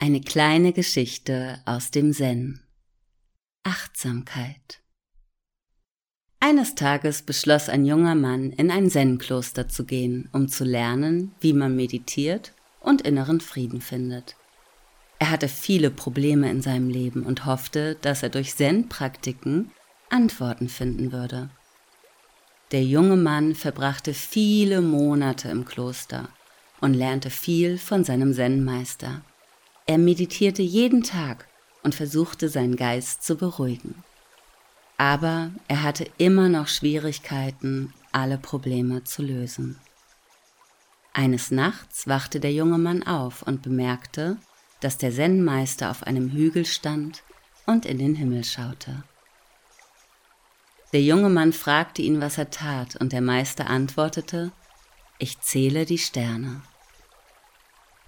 Eine kleine Geschichte aus dem Zen. Achtsamkeit. Eines Tages beschloss ein junger Mann, in ein Zen-Kloster zu gehen, um zu lernen, wie man meditiert und inneren Frieden findet. Er hatte viele Probleme in seinem Leben und hoffte, dass er durch Zen-Praktiken Antworten finden würde. Der junge Mann verbrachte viele Monate im Kloster und lernte viel von seinem Zen-Meister. Er meditierte jeden Tag und versuchte seinen Geist zu beruhigen. Aber er hatte immer noch Schwierigkeiten, alle Probleme zu lösen. Eines Nachts wachte der junge Mann auf und bemerkte, dass der Zen-Meister auf einem Hügel stand und in den Himmel schaute. Der junge Mann fragte ihn, was er tat, und der Meister antwortete, ich zähle die Sterne.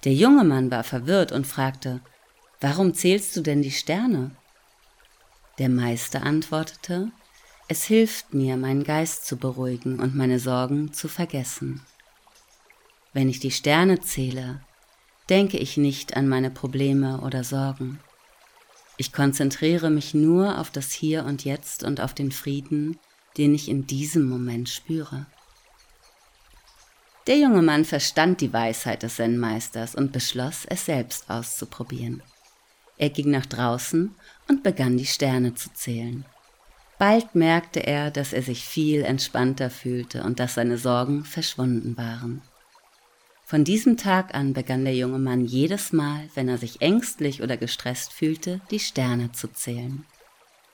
Der junge Mann war verwirrt und fragte, Warum zählst du denn die Sterne? Der Meister antwortete, Es hilft mir, meinen Geist zu beruhigen und meine Sorgen zu vergessen. Wenn ich die Sterne zähle, denke ich nicht an meine Probleme oder Sorgen. Ich konzentriere mich nur auf das Hier und Jetzt und auf den Frieden, den ich in diesem Moment spüre. Der junge Mann verstand die Weisheit des Zen-Meisters und beschloss, es selbst auszuprobieren. Er ging nach draußen und begann die Sterne zu zählen. Bald merkte er, dass er sich viel entspannter fühlte und dass seine Sorgen verschwunden waren. Von diesem Tag an begann der junge Mann jedes Mal, wenn er sich ängstlich oder gestresst fühlte, die Sterne zu zählen.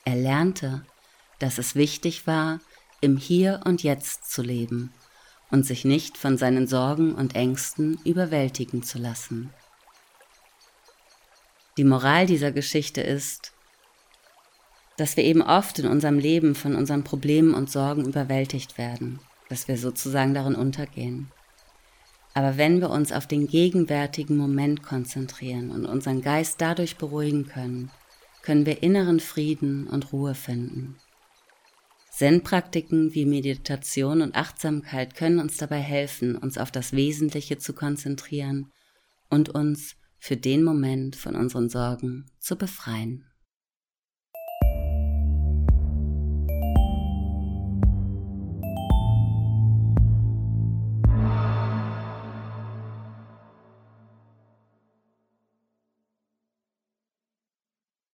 Er lernte, dass es wichtig war, im Hier und Jetzt zu leben und sich nicht von seinen Sorgen und Ängsten überwältigen zu lassen. Die Moral dieser Geschichte ist, dass wir eben oft in unserem Leben von unseren Problemen und Sorgen überwältigt werden, dass wir sozusagen darin untergehen. Aber wenn wir uns auf den gegenwärtigen Moment konzentrieren und unseren Geist dadurch beruhigen können, können wir inneren Frieden und Ruhe finden. Zen-Praktiken wie Meditation und Achtsamkeit können uns dabei helfen, uns auf das Wesentliche zu konzentrieren und uns für den Moment von unseren Sorgen zu befreien.